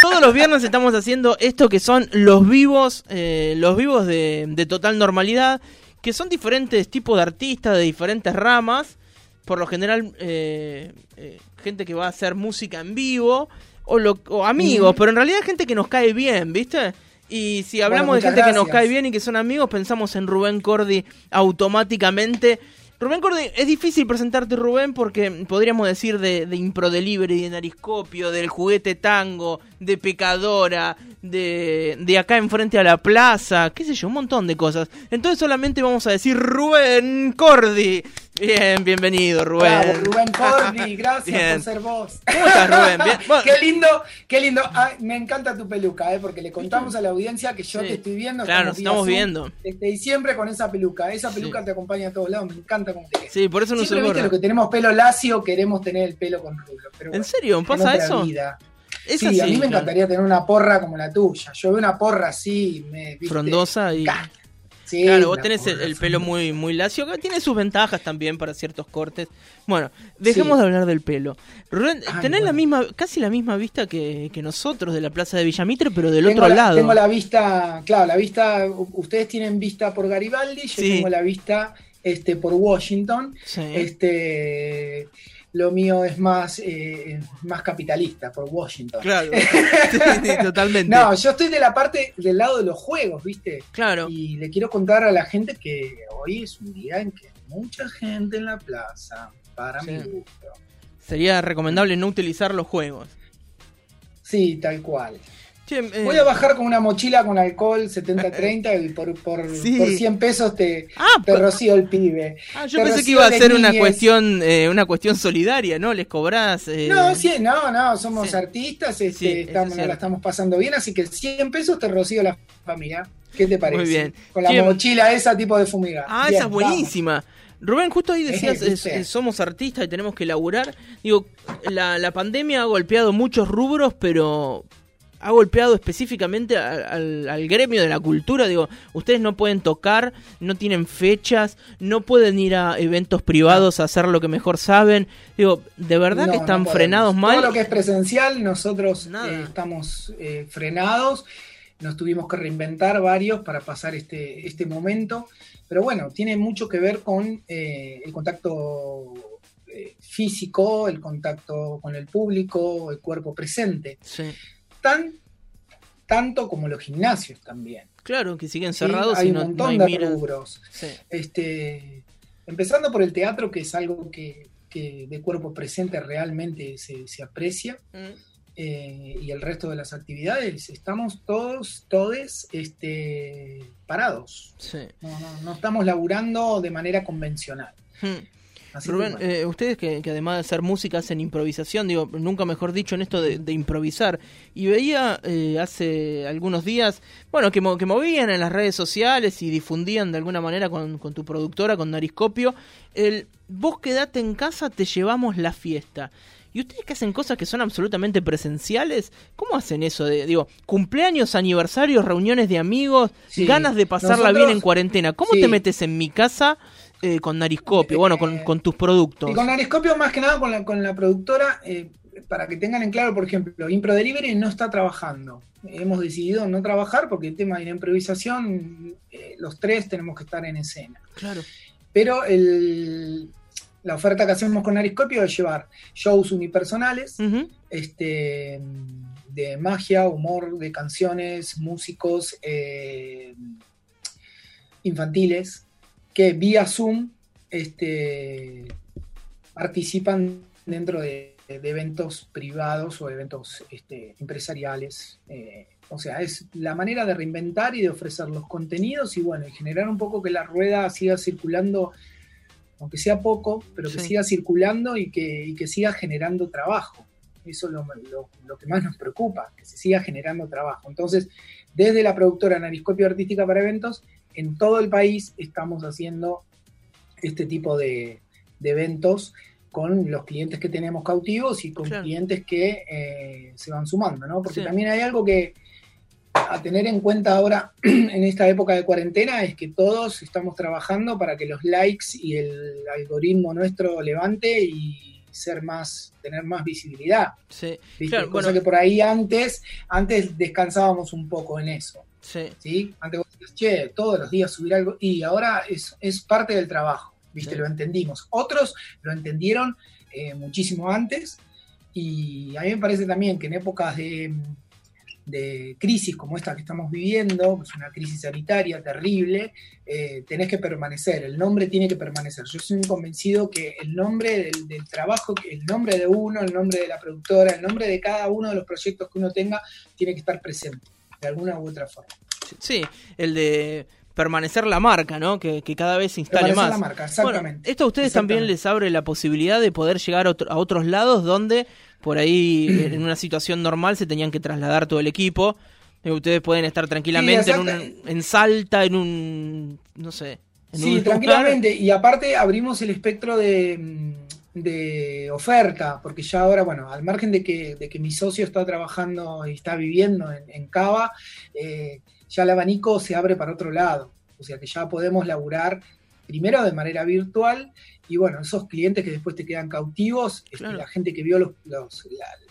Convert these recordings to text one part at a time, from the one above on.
Todos los viernes estamos haciendo esto que son los vivos, eh, los vivos de, de total normalidad, que son diferentes tipos de artistas de diferentes ramas. Por lo general, eh, eh, gente que va a hacer música en vivo o, lo- o amigos, pero en realidad gente que nos cae bien, ¿viste? Y si hablamos Bueno, de gente que nos cae bien y que son amigos, pensamos en Rubén Cordi automáticamente. Rubén Cordi, es difícil presentarte Rubén porque podríamos decir de, de Impro Delivery, de Nariscopio, del juguete tango, de Pecadora, de, de acá enfrente a la plaza, qué sé yo, un montón de cosas. Entonces solamente vamos a decir Rubén Cordi. Bien, bienvenido Rubén. Bravo, Rubén Cordi, gracias Bien. por ser vos. ¿Cómo estás Rubén? Bien. Bueno, qué lindo, qué lindo. Ay, me encanta tu peluca, ¿eh? porque le contamos a la audiencia que yo Sí. te estoy viendo. Claro, nos estamos viendo. Y siempre con esa peluca. Esa peluca Sí. te acompaña a todos lados. Me encanta cómo te queda. sí, por eso no se Siempre viste borra. lo que tenemos pelo lacio, queremos tener el pelo con rubro. Pero ¿En serio? ¿Pasa eso? vida. Es sí, así, a mí me claro. encantaría tener una porra como la tuya. Yo veo una porra así, me, ¿viste? Frondosa y... Sí, Claro, vos tenés el, pelo muy, muy lacio, que tiene sus ventajas también para ciertos cortes. Bueno, dejemos Sí. de hablar del pelo. Rubén, Ay, tenés la misma, casi la misma vista que, que nosotros de la plaza de Villamitre, pero del Tengo otro la- lado. Tengo la vista, claro, la vista, ustedes tienen vista por Garibaldi, yo Sí. tengo la vista este, por Washington. Sí. Este, lo mío es más, eh, más capitalista, por Washington. Claro, Sí, totalmente. No, yo estoy de la parte del lado de los juegos, ¿viste? claro, Y le quiero contar a la gente que hoy es un día en que hay mucha gente en la plaza, para Sí. mi gusto. sería recomendable no utilizar los juegos. Sí, tal cual. Che, eh, Voy a bajar con una mochila con alcohol 70-30 y por, por, Sí. por 100 pesos te, Ah, te rocío el pibe. ah, yo te pensé que iba a ser una cuestión, eh, una cuestión solidaria, ¿no? Les cobrás. eh, No, sí, no, no, somos Sí. artistas, este, Sí, estamos, la estamos pasando bien, así que 100 pesos te rocío la familia. ¿Qué te parece? Muy bien. Con la Che, mochila esa tipo de fumiga. Ah, Bien, esa es buenísima. Rubén, justo ahí decías, es- ¿viste? es- somos artistas y tenemos que laburar. Digo, la, la pandemia ha golpeado muchos rubros, pero ha golpeado específicamente al, al gremio de la cultura. Digo, ustedes no pueden tocar, no tienen fechas, no pueden ir a eventos privados a hacer lo que mejor saben. Digo, ¿de verdad No, que están frenados mal? Todo lo que es presencial, nosotros eh, estamos eh, frenados. Nos tuvimos que reinventar varios para pasar este, este momento. Pero bueno, tiene mucho que ver con eh, el contacto eh, físico, el contacto con el público, el cuerpo presente. Sí. Tan, tanto como los gimnasios también. Claro, que siguen ¿sí? cerrados Hay y un no montón hay de rubros. Sí. Este, empezando por el teatro, que es algo que, que de cuerpo presente realmente se, se aprecia, Mm. eh, y el resto de las actividades, estamos todos, todes, este, parados. Sí. No, no- no estamos laburando de manera convencional. Hmm. Así Rubén, eh, ustedes que, que además de hacer música hacen improvisación, digo, nunca mejor dicho en esto de, de improvisar. Y veía eh, hace algunos días, bueno, que, mo- que movían en las redes sociales y difundían de alguna manera con, con tu productora, con Nariscopio, el vos quedate en casa, te llevamos la fiesta. Y ustedes que hacen cosas que son absolutamente presenciales, ¿cómo hacen eso de, digo, cumpleaños, aniversarios, reuniones de amigos, Sí, ganas de pasarla nosotros- bien en cuarentena? ¿Cómo sí. te metes en mi casa eh, con Nariscopio? Bueno, con, Eh, con tus productos. Y con Ariscopio, más que nada con la, con la productora, eh, para que tengan en claro, por ejemplo, Impro Delivery no está trabajando. Hemos decidido no trabajar porque el tema de la improvisación, eh, los tres tenemos que estar en escena. Claro. Pero el- la oferta que hacemos con Ariscopio es llevar shows unipersonales, este, de magia, humor, de canciones, músicos infantiles, que vía Zoom este, participan dentro de, de eventos privados o eventos este, empresariales. eh, o sea, es la manera de reinventar y de ofrecer los contenidos y bueno, y generar un poco que la rueda siga circulando, aunque sea poco, pero que Sí. siga circulando y que, y que siga generando trabajo. Eso es lo, lo- lo que más nos preocupa, que se siga generando trabajo. Entonces, desde la productora Nariscopio Artística para Eventos, en todo el país estamos haciendo este tipo de, de eventos con los clientes que tenemos cautivos y con Claro. clientes que eh, se van sumando, ¿no? Porque Sí. también hay algo que a tener en cuenta ahora en esta época de cuarentena es que todos estamos trabajando para que los likes y el algoritmo nuestro levante y, ser más, tener más visibilidad. Sí, Claro, Cosa que por ahí antes, antes descansábamos un poco en eso. Sí. Antes vos decías, che, todos los días subir algo, y ahora es, es parte del trabajo, ¿viste? Lo entendimos. Otros lo entendieron eh, muchísimo antes, y a mí me parece también que en épocas de de crisis como esta que estamos viviendo, es una crisis sanitaria terrible, eh, tenés que permanecer, el nombre tiene que permanecer. Yo soy convencido que el nombre del, trabajo, el nombre de uno, el nombre de la productora, el nombre de cada uno de los proyectos que uno tenga, tiene que estar presente, de alguna u otra forma. Sí, el de permanecer la marca, ¿no? Que, cada vez se instale más. la marca, exactamente. esto a ustedes también les abre la posibilidad de poder llegar a, a otros lados donde por ahí en una situación normal se tenían que trasladar todo el equipo. Ustedes pueden estar tranquilamente en, un, en Salta, en un, no sé. sí, tranquilamente. Y aparte abrimos el espectro de, de, oferta, porque ya ahora, bueno, al margen de que, de que mi socio está trabajando y está viviendo en, en Cava, eh, ya el abanico se abre para otro lado. O sea que ya podemos laburar primero de manera virtual y bueno, esos clientes que después te quedan cautivos, este, la gente que vio los,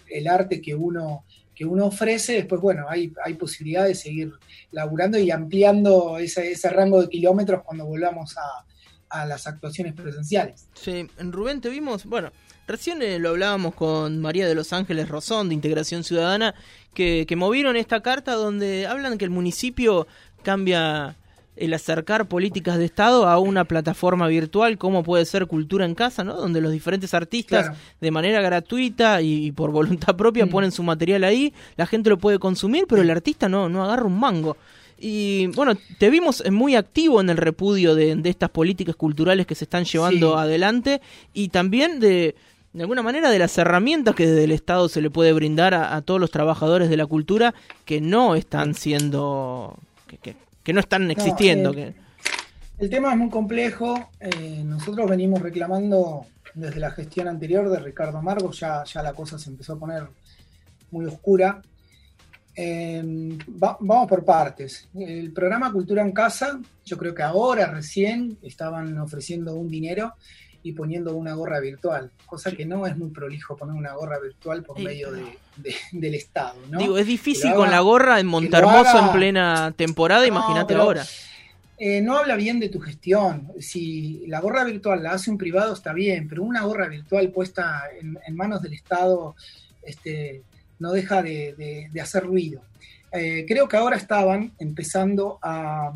el arte que uno, que uno ofrece, después bueno, hay, hay posibilidad de seguir laburando y ampliando ese, ese rango de kilómetros cuando volvamos a, a las actuaciones presenciales. Sí, en Rubén te vimos, bueno, recién eh, lo hablábamos con María de los Ángeles Rosón de Integración Ciudadana, que, que movieron esta carta donde hablan que el municipio cambia el acercar políticas de Estado a una plataforma virtual como puede ser Cultura en Casa, ¿no? Donde los diferentes artistas de manera gratuita y, por voluntad propia mm. ponen su material ahí, la gente lo puede consumir, pero el artista no, no agarra un mango. Y bueno, te vimos muy activo en el repudio de, estas políticas culturales que se están llevando adelante y también de, de alguna manera de las herramientas que desde el Estado se le puede brindar a, todos los trabajadores de la cultura que no están siendo, que, que no están existiendo. Eh, el tema es muy complejo. Eh, nosotros venimos reclamando desde la gestión anterior de Ricardo Margo, ya, ya la cosa se empezó a poner muy oscura. Eh, vamos por partes. El programa Cultura en Casa, yo creo que ahora recién estaban ofreciendo un dinero y poniendo una gorra virtual, cosa que no es muy prolijo poner una gorra virtual por medio del Estado. ¿no? Digo, es difícil con la gorra en Montermoso en plena temporada, imagínate ahora. Eh, no habla bien de tu gestión. Si la gorra virtual la hace un privado está bien, pero una gorra virtual puesta en, manos del Estado este, no deja de, hacer ruido. Eh, creo que ahora estaban empezando a,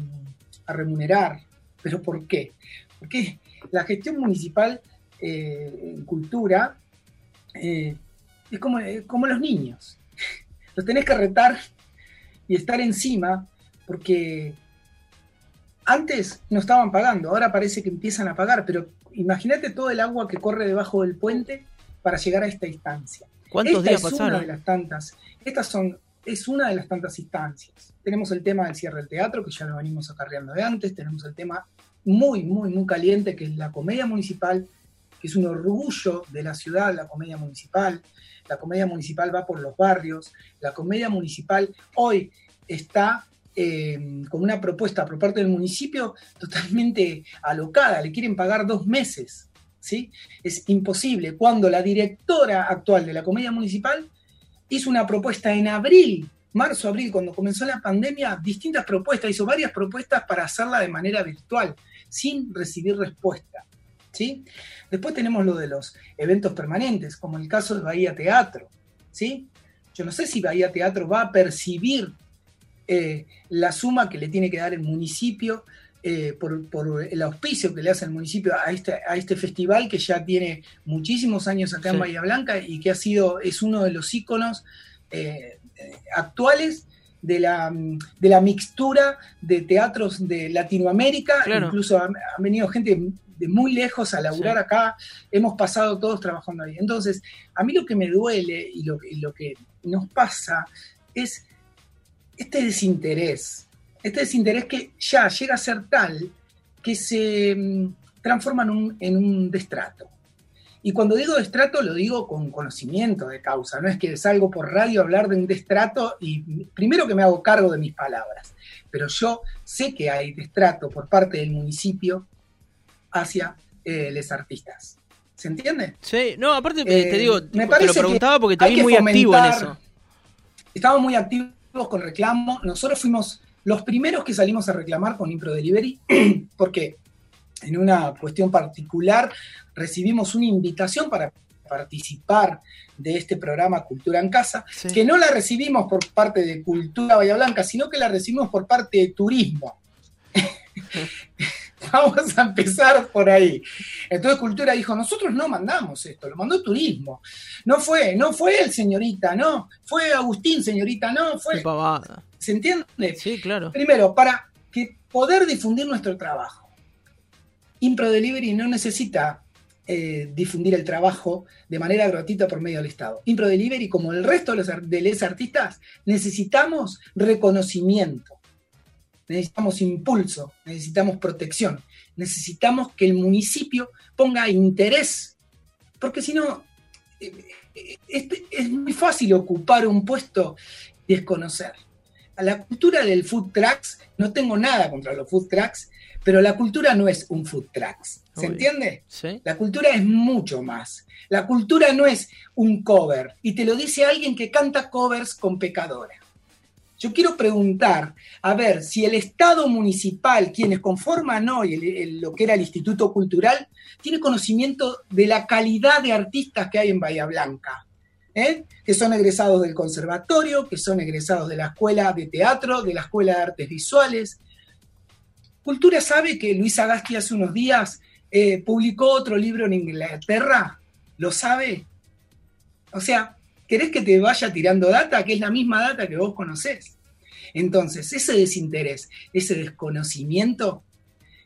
a remunerar, pero ¿por qué? Porque la gestión municipal eh, en cultura eh, es como, eh, como los niños. Los tenés que retar y estar encima porque antes no estaban pagando, ahora parece que empiezan a pagar, pero imagínate todo el agua que corre debajo del puente para llegar a esta instancia. ¿Cuántos días es Una de las tantas, estas son, es una de las tantas instancias. Tenemos el tema del cierre del teatro, que ya lo venimos acarreando de antes, tenemos el tema muy, muy, muy caliente, que es la comedia municipal, que es un orgullo de la ciudad, la comedia municipal. La comedia municipal va por los barrios. La comedia municipal hoy está eh, con una propuesta por parte del municipio totalmente alocada. Le quieren pagar dos meses. ¿sí? Es imposible. Cuando la directora actual de la comedia municipal hizo una propuesta en abril marzo, abril, cuando comenzó la pandemia, distintas propuestas, hizo varias propuestas para hacerla de manera virtual sin recibir respuesta. ¿sí? Después tenemos lo de los eventos permanentes, como el caso de Bahía Teatro. ¿sí? Yo no sé si Bahía Teatro va a percibir eh, la suma que le tiene que dar el municipio eh, por, el auspicio que le hace el municipio a este, a este festival que ya tiene muchísimos años acá en Bahía Blanca y que ha sido, es uno de los íconos eh, actuales de la, de la mixtura de teatros de Latinoamérica, incluso han, venido gente de muy lejos a laburar acá, hemos pasado todos trabajando ahí. Entonces, a mí lo que me duele y lo, lo que nos pasa es este desinterés, este desinterés que ya llega a ser tal que se mm, transforma en un, en un destrato. Y cuando digo destrato, lo digo con conocimiento de causa. No es que salgo por radio a hablar de un destrato y primero que me hago cargo de mis palabras. Pero yo sé que hay destrato por parte del municipio hacia eh, los artistas. ¿Se entiende? Sí, no, aparte te digo, me te lo preguntaba porque te vi muy activo en eso. Estamos muy activos con reclamo. Nosotros fuimos los primeros que salimos a reclamar con Impro Delivery, porque en una cuestión particular recibimos una invitación para participar de este programa Cultura en Casa, que no la recibimos por parte de Cultura Bahía Blanca, sino que la recibimos por parte de Turismo. Vamos a empezar por ahí. Entonces Cultura dijo, nosotros no mandamos esto, lo mandó Turismo. No fue, no fue el señorita, no, fue Agustín, señorita, no, fue... ¿Se entiende? Sí, claro. Primero, para que poder difundir nuestro trabajo. Impro Delivery no necesita eh, difundir el trabajo de manera gratuita por medio del Estado. Impro Delivery, como el resto de los, artistas, necesitamos reconocimiento, necesitamos impulso, necesitamos protección, necesitamos que el municipio ponga interés, porque si no, eh, eh, es, es muy fácil ocupar un puesto y desconocer. A la cultura del food trucks, no tengo nada contra los food trucks, pero la cultura no es un food trucks. ¿Se entiende? La cultura es mucho más. La cultura no es un cover. Y te lo dice alguien que canta covers con pecadora. Yo quiero preguntar, a ver, si el Estado municipal, quienes conforman hoy lo que era el Instituto Cultural, tiene conocimiento de la calidad de artistas que hay en Bahía Blanca. ¿eh? que son egresados del conservatorio, que son egresados de la escuela de teatro, de la escuela de artes visuales. Cultura sabe que Luis Agasti hace unos días eh, publicó otro libro en Inglaterra, ¿lo sabe? O sea, ¿querés que te vaya tirando data? Que es la misma data que vos conocés. Entonces, ese desinterés, ese desconocimiento,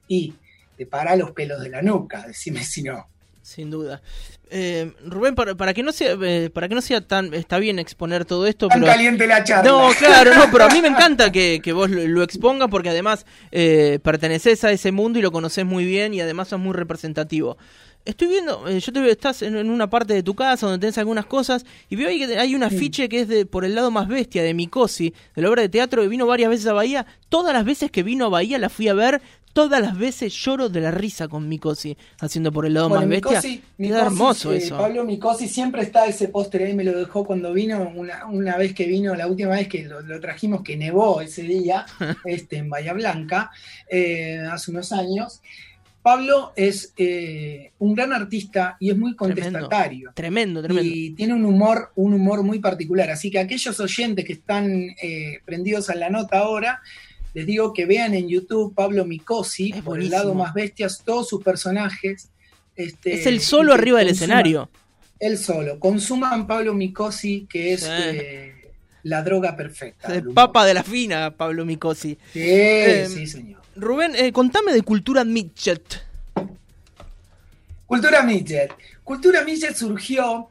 y te para los pelos de la nuca, decime si no. Sin duda. Eh, Rubén, para, que no sea, eh, para que no sea tan, está bien exponer todo esto. Tan caliente la charla. No, claro, no, pero a mí me encanta que, vos lo, expongas porque además eh, perteneces a ese mundo y lo conoces muy bien y además sos muy representativo. Estoy viendo, yo te veo, estás en, una parte de tu casa donde tenés algunas cosas y veo ahí que hay un afiche que es de por el lado más bestia de Mikosi, de la obra de teatro que vino varias veces a Bahía. Todas las veces que vino a Bahía la fui a ver todas las veces lloro de la risa con Mikosi haciendo por el lado más bestia. Queda hermoso eh, eso. Pablo Mikosi siempre está ese póster ahí, me lo dejó cuando vino, una, vez que vino, la última vez que lo, trajimos, que nevó ese día, este, en Bahía Blanca, eh, hace unos años. Pablo es eh, un gran artista y es muy contestatario. Tremendo, tremendo, Y tiene un humor, un humor muy particular. Así que aquellos oyentes que están prendidos a la nota ahora, les digo que vean en YouTube Pablo Micosi, por el lado más bestias, todos sus personajes. Este, es el solo arriba del escenario. El solo. Consuman Pablo Micosi, que es eh, la droga perfecta. El papa de la fina, Pablo Micosi. Sí, eh, sí, señor. Rubén, eh, contame de Cultura Midget. Cultura Midget. Cultura Midget surgió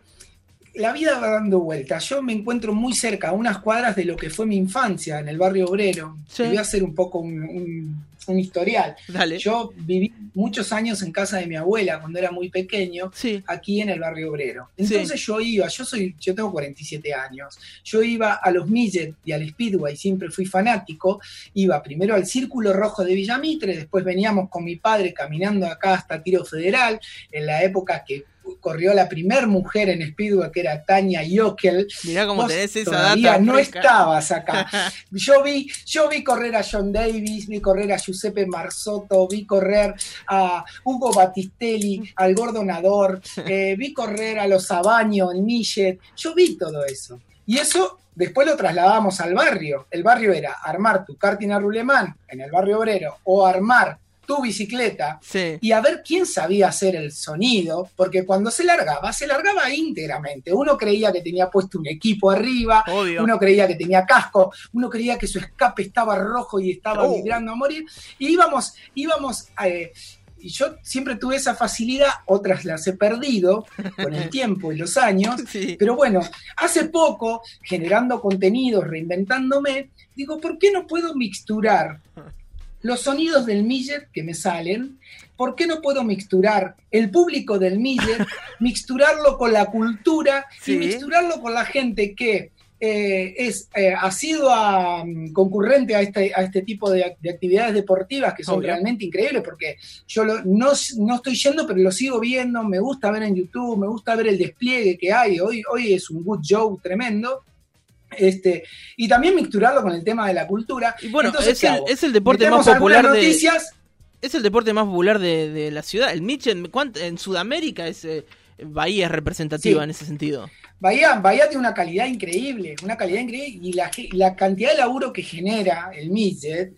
la vida va dando vueltas. Yo me encuentro muy cerca, a unas cuadras de lo que fue mi infancia, en el barrio obrero. voy a hacer un poco un, historial. Yo viví muchos años en casa de mi abuela cuando era muy pequeño, aquí en el barrio obrero. Entonces yo iba, yo soy, yo tengo 47 años, yo iba a los Millet y al Speedway, siempre fui fanático, iba primero al Círculo Rojo de Villamitre, después veníamos con mi padre caminando acá hasta Tiro Federal, en la época que corrió la primer mujer en Speedway, que era Tania Jokel. Mirá cómo tenés esa todavía no estabas acá. Yo vi, yo vi correr a John Davis, vi correr a Giuseppe Marzotto, vi correr a Hugo Battistelli, al Gordonador, eh, vi correr a los Abaño en Millet. Yo vi todo eso. Y eso después lo trasladamos al barrio. El barrio era armar tu karting a Rulemán en el barrio obrero o armar tu bicicleta y a ver quién sabía hacer el sonido, porque cuando se largaba, se largaba íntegramente. Uno creía que tenía puesto un equipo arriba, uno creía que tenía casco, uno creía que su escape estaba rojo y estaba oh. vibrando a morir, y íbamos, íbamos eh, y yo siempre tuve esa facilidad, otras las he perdido con el tiempo y los años, pero bueno, hace poco, generando contenidos, reinventándome, digo, ¿por qué no puedo mixturar los sonidos del Miller que me salen, ¿por qué no puedo mixturar el público del Miller, mixturarlo con la cultura y mixturarlo con la gente que eh, es eh, ha sido mm, concurrente a este, a este tipo de, actividades deportivas que son realmente increíbles, porque yo no, estoy yendo, pero lo sigo viendo, me gusta ver en YouTube, me gusta ver el despliegue que hay, hoy, hoy es un good show tremendo. Este, y también mixturarlo con el tema de la cultura. Y bueno, es, el, deporte más popular de... Es el deporte más popular de, la ciudad. El Mitchell, en Sudamérica es... Eh, Bahía es representativa en ese sentido. Bahía, Bahía tiene una calidad increíble, una calidad increíble, y la, la cantidad de laburo que genera el midget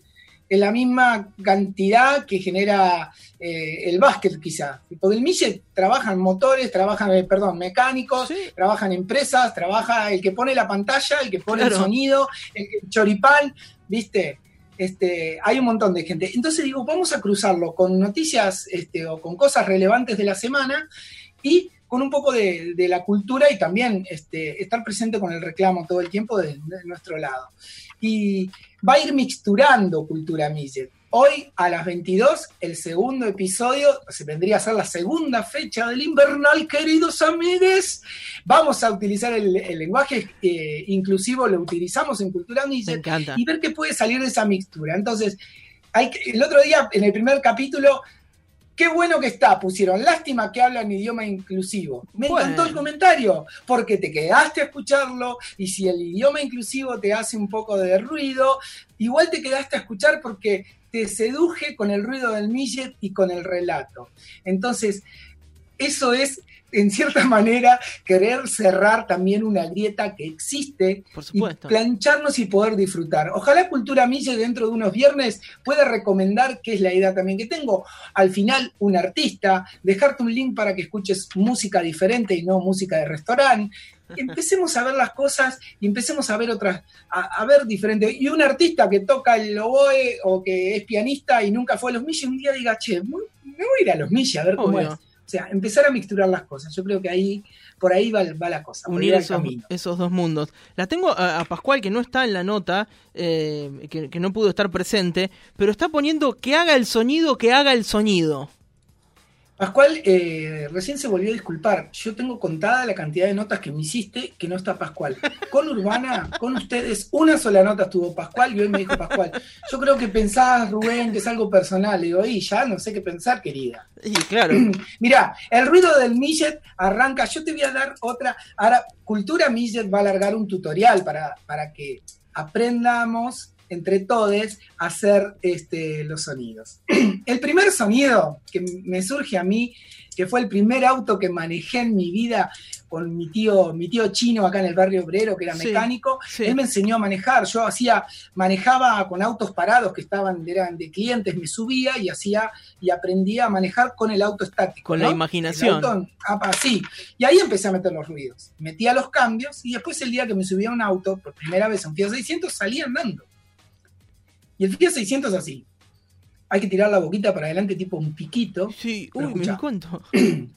es la misma cantidad que genera eh, el básquet quizá. Porque el midget trabaja en motores, trabaja, eh, perdón, mecánicos, trabaja en empresas, trabaja el que pone la pantalla, el que pone el sonido, el, choripal, ¿viste? Este, hay un montón de gente. Entonces digo, vamos a cruzarlo con noticias este, o con cosas relevantes de la semana y con un poco de, la cultura y también este, estar presente con el reclamo todo el tiempo de, nuestro lado. Y va a ir mixturando Cultura Millet. Hoy a las 22, el segundo episodio, se vendría a ser la segunda fecha del invernal, queridos amigos. Vamos a utilizar el, lenguaje eh, inclusivo, lo utilizamos en Cultura Millet y ver qué puede salir de esa mixtura. Entonces, hay el otro día, en el primer capítulo, Qué bueno que está, pusieron. Lástima que hablan idioma inclusivo. Me encantó el comentario, porque te quedaste a escucharlo y si el idioma inclusivo te hace un poco de ruido, igual te quedaste a escuchar porque te seduje con el ruido del millet y con el relato. Entonces, eso es en cierta manera, querer cerrar también una grieta que existe y plancharnos y poder disfrutar. Ojalá Cultura Mille dentro de unos viernes pueda recomendar, que es la idea también que tengo, al final un artista, dejarte un link para que escuches música diferente y no música de restaurante. Empecemos a ver las cosas y empecemos a ver otras, a, ver diferentes. Y un artista que toca el oboe o que es pianista y nunca fue a los Mille, un día diga, che, me voy a ir a los Mille a ver cómo es o sea, empezar a mixturar las cosas. Yo creo que ahí, por ahí va, la cosa. Unir esos, esos, dos mundos. La tengo a, Pascual, que no está en la nota, eh, que, que no pudo estar presente, pero está poniendo que haga el sonido, que haga el sonido. Pascual eh, recién se volvió a disculpar. Yo tengo contada la cantidad de notas que me hiciste que no está Pascual. Con Urbana, con ustedes, una sola nota tuvo Pascual y hoy me dijo Pascual. Yo creo que pensás, Rubén, que es algo personal. Le digo, y ya no sé qué pensar, querida. Y claro. Mirá, el ruido del Millet arranca. Yo te voy a dar otra. Ahora, Cultura Millet va a alargar un tutorial para, para que aprendamos entre todos hacer este, los sonidos. El primer sonido que me surge a mí, que fue el primer auto que manejé en mi vida con mi tío, mi tío chino acá en el barrio obrero, que era mecánico, él me enseñó a manejar. Yo hacía, manejaba con autos parados que estaban, eran de clientes, me subía y hacía y aprendía a manejar con el auto estático. Con la imaginación. Ah, sí. Y ahí empecé a meter los ruidos. Metía los cambios y después el día que me subía a un auto, por primera vez a un Fiat 600, salía andando. Y el Fiat 600 es así. Hay que tirar la boquita para adelante tipo un piquito. Sí, uy, me cuento.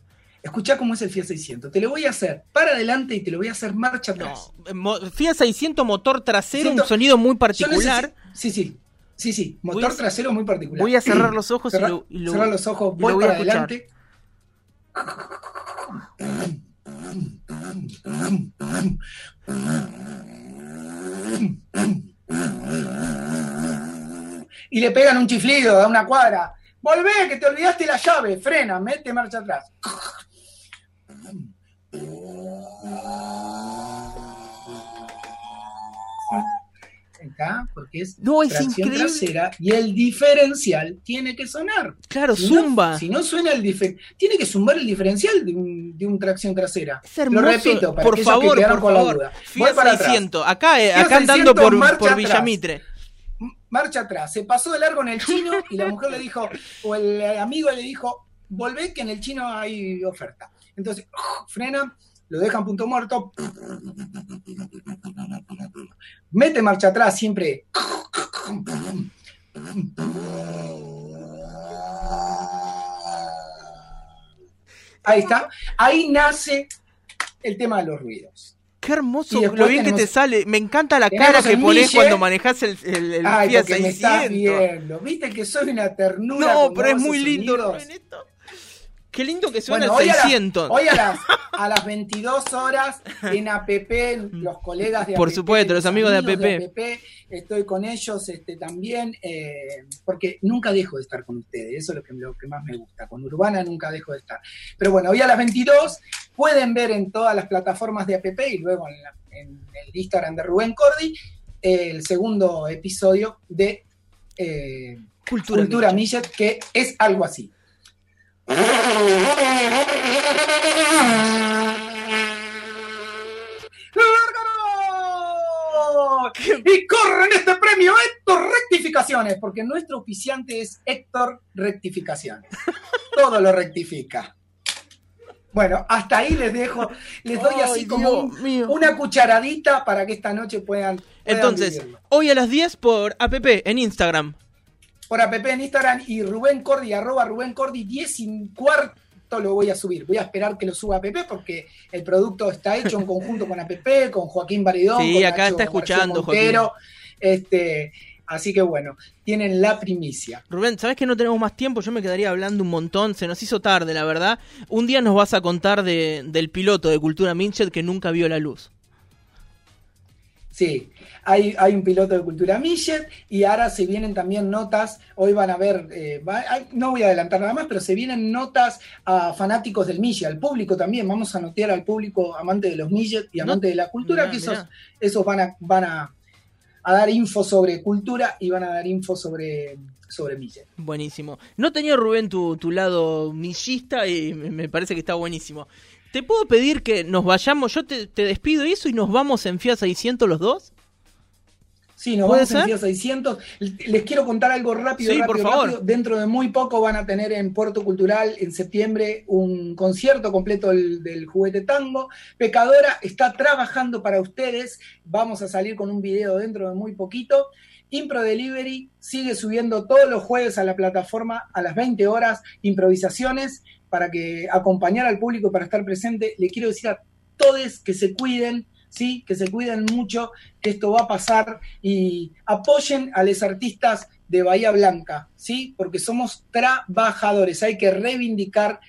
Escucha cómo es el Fiat 600. Te lo voy a hacer para adelante y te lo voy a hacer marcha atrás. No, Fiat 600 motor trasero, un sonido muy particular. Sí, sí. Sí, sí, motor trasero muy particular. Voy a cerrar los ojos y, lo, Cerrar los ojos, voy, para adelante. y le pegan un chiflido a una cuadra. Volvé, que te olvidaste la llave, frena, mete marcha atrás. Acá, porque es, no, es increíble. trasera y el diferencial tiene que sonar. Claro, zumba. si no suena el diferencial, tiene que zumbar el diferencial de un, tracción trasera. Es hermoso. Lo repito, para por favor, por favor. Voy para 600, acá, eh, acá andando por, por Villamitre marcha atrás. Se pasó de largo en el chino y la mujer le dijo, o el amigo le dijo, volvé que en el chino hay oferta. Entonces, frena, lo dejan punto muerto, mete marcha atrás siempre. Ahí está. Ahí nace el tema de los ruidos. Qué hermoso lo bien que te sale. Me encanta la cara que pones cuando manejas el, el, el Ay, Fiat 600. Me estás viendo. Viste que soy una ternura. No, pero es muy lindo, Qué lindo que suena Bueno, el hoy, a, 600. las, hoy a, las, a las 22 horas en APP, los colegas de Por APP, supuesto, los amigos de APP. estoy con ellos este, también, eh, porque nunca dejo de estar con ustedes, eso es lo que, lo que más me gusta, con Urbana nunca dejo de estar. Pero bueno, hoy a las 22 pueden ver en todas las plataformas de APP y luego en, la- en el Instagram de Rubén Cordi el segundo episodio de eh, Cultura. Cultura Millet, que es algo así. Y corren este premio Héctor Rectificaciones, porque nuestro oficiante es Héctor Rectificaciones. Todo lo rectifica. Bueno, hasta ahí les dejo, les doy así como un- una cucharadita para que esta noche puedan. puedan Entonces, vivirlo. hoy a las 10 por app en Instagram. Por app en Instagram y Rubén Cordi, arroba Rubén Cordi, 10 y cuarto lo voy a subir. Voy a esperar que lo suba app porque el producto está hecho en conjunto con app, con Joaquín Baridón. Sí, con acá Nacho está escuchando, Montero. Este, así que bueno, tienen la primicia. Rubén, ¿sabes que no tenemos más tiempo? Yo me quedaría hablando un montón. Se nos hizo tarde, la verdad. Un día nos vas a contar de, del piloto de Cultura Minchet que nunca vio la luz. Sí, hay, hay un piloto de Cultura Millet y ahora se vienen también notas, hoy van a ver, eh, va- no voy a adelantar nada más, pero se vienen notas a fanáticos del Millet, al público también, vamos a notear al público amante de los Millet y No, amante de la cultura, mirá, que esos, mirá. esos van, a, van a, a dar info sobre cultura y van a dar info sobre, sobre Millet. Buenísimo. No tenía Rubén tu, tu lado millista y me parece que está buenísimo. ¿Te puedo pedir que nos vayamos? Yo te, te despido eso y nos vamos en FIA 600 los dos. Sí, nos ¿Puede vamos en ser? Fiat 600. Les quiero contar algo rápido, Sí, rápido, por favor. rápido. Dentro de muy poco van a tener en Puerto Cultural en septiembre un concierto completo del, del juguete tango. Pecadora está trabajando para ustedes. Vamos a salir con un video dentro de muy poquito. Impro Delivery sigue subiendo todos los jueves a la plataforma a las 20 horas improvisaciones para que acompañar al público para estar presente. Le quiero decir a todos que se cuiden, ¿sí? que se cuiden mucho, que esto va a pasar y apoyen a los artistas de Bahía Blanca, ¿sí? porque somos trabajadores, hay que reivindicar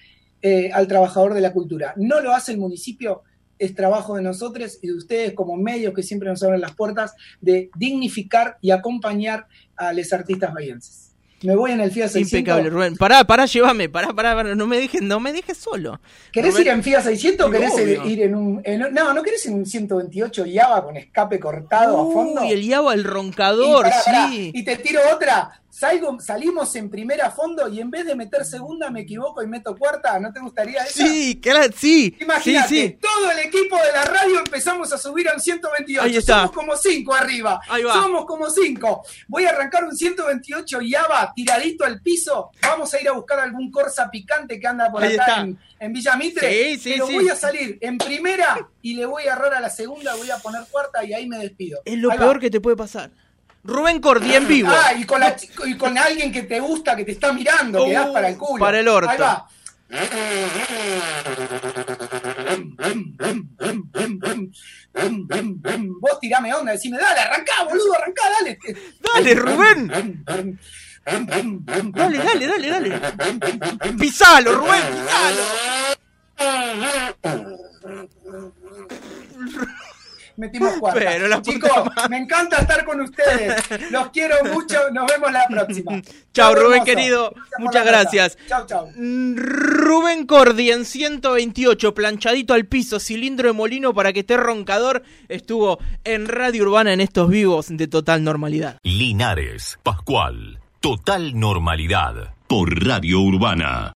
eh, al trabajador de la cultura. No lo hace el municipio, es trabajo de nosotros y de ustedes como medios que siempre nos abren las puertas de dignificar y acompañar a los artistas bahienses. Me voy en el FIA 600. Impecable, Rubén. Pará, pará, llévame. Pará, pará, pará. No me dejes, no me dejes solo. ¿Querés Rubén- ir en FIA 600 o querés obvio. ir en un... en un- no, ¿no querés en un 128 Yava con escape cortado a fondo? Uy, el Yaba, el Y, roncador, pará, sí. y te tiro otra. Salgo, salimos en primera a fondo y en vez de meter segunda me equivoco y meto cuarta. ¿No te gustaría eso? Sí, claro, sí. Imagínate, Sí, sí. todo el equipo de la radio empezamos a subir a un 128. Ahí está. Somos como cinco arriba. Ahí va. Somos como cinco. Voy a arrancar un 128 y ya va, tiradito al piso. Vamos a ir a buscar algún Corsa picante que anda por Ahí acá en, en Villa Mitre. Sí, sí, pero voy a salir en primera y le voy a errar a la segunda, voy a poner cuarta y ahí me despido. Es lo Ahí peor va. que te puede pasar. Rubén Cordi en vivo. Ah, y con, la y con alguien que te gusta, que te está mirando, que das para el culo. para el orto. Ahí va. Vos tirame onda, decime, dale, arrancá, boludo, arrancá, dale. Dale, Rubén. Dale, dale, dale, dale. Pisalo, Rubén, pisalo. Metimos cuarta. Pero la puta Chicos, me encanta estar con ustedes. Los quiero mucho. Nos vemos la próxima. Chao, Rubén, hermoso. querido. Muchas nota. gracias. Chao, chao. Mm, Rubén Cordi en 128, planchadito al piso, cilindro de molino para que esté roncador, estuvo en Radio Urbana en estos vivos de total normalidad. Linares, Pascual, total normalidad. Por Radio Urbana.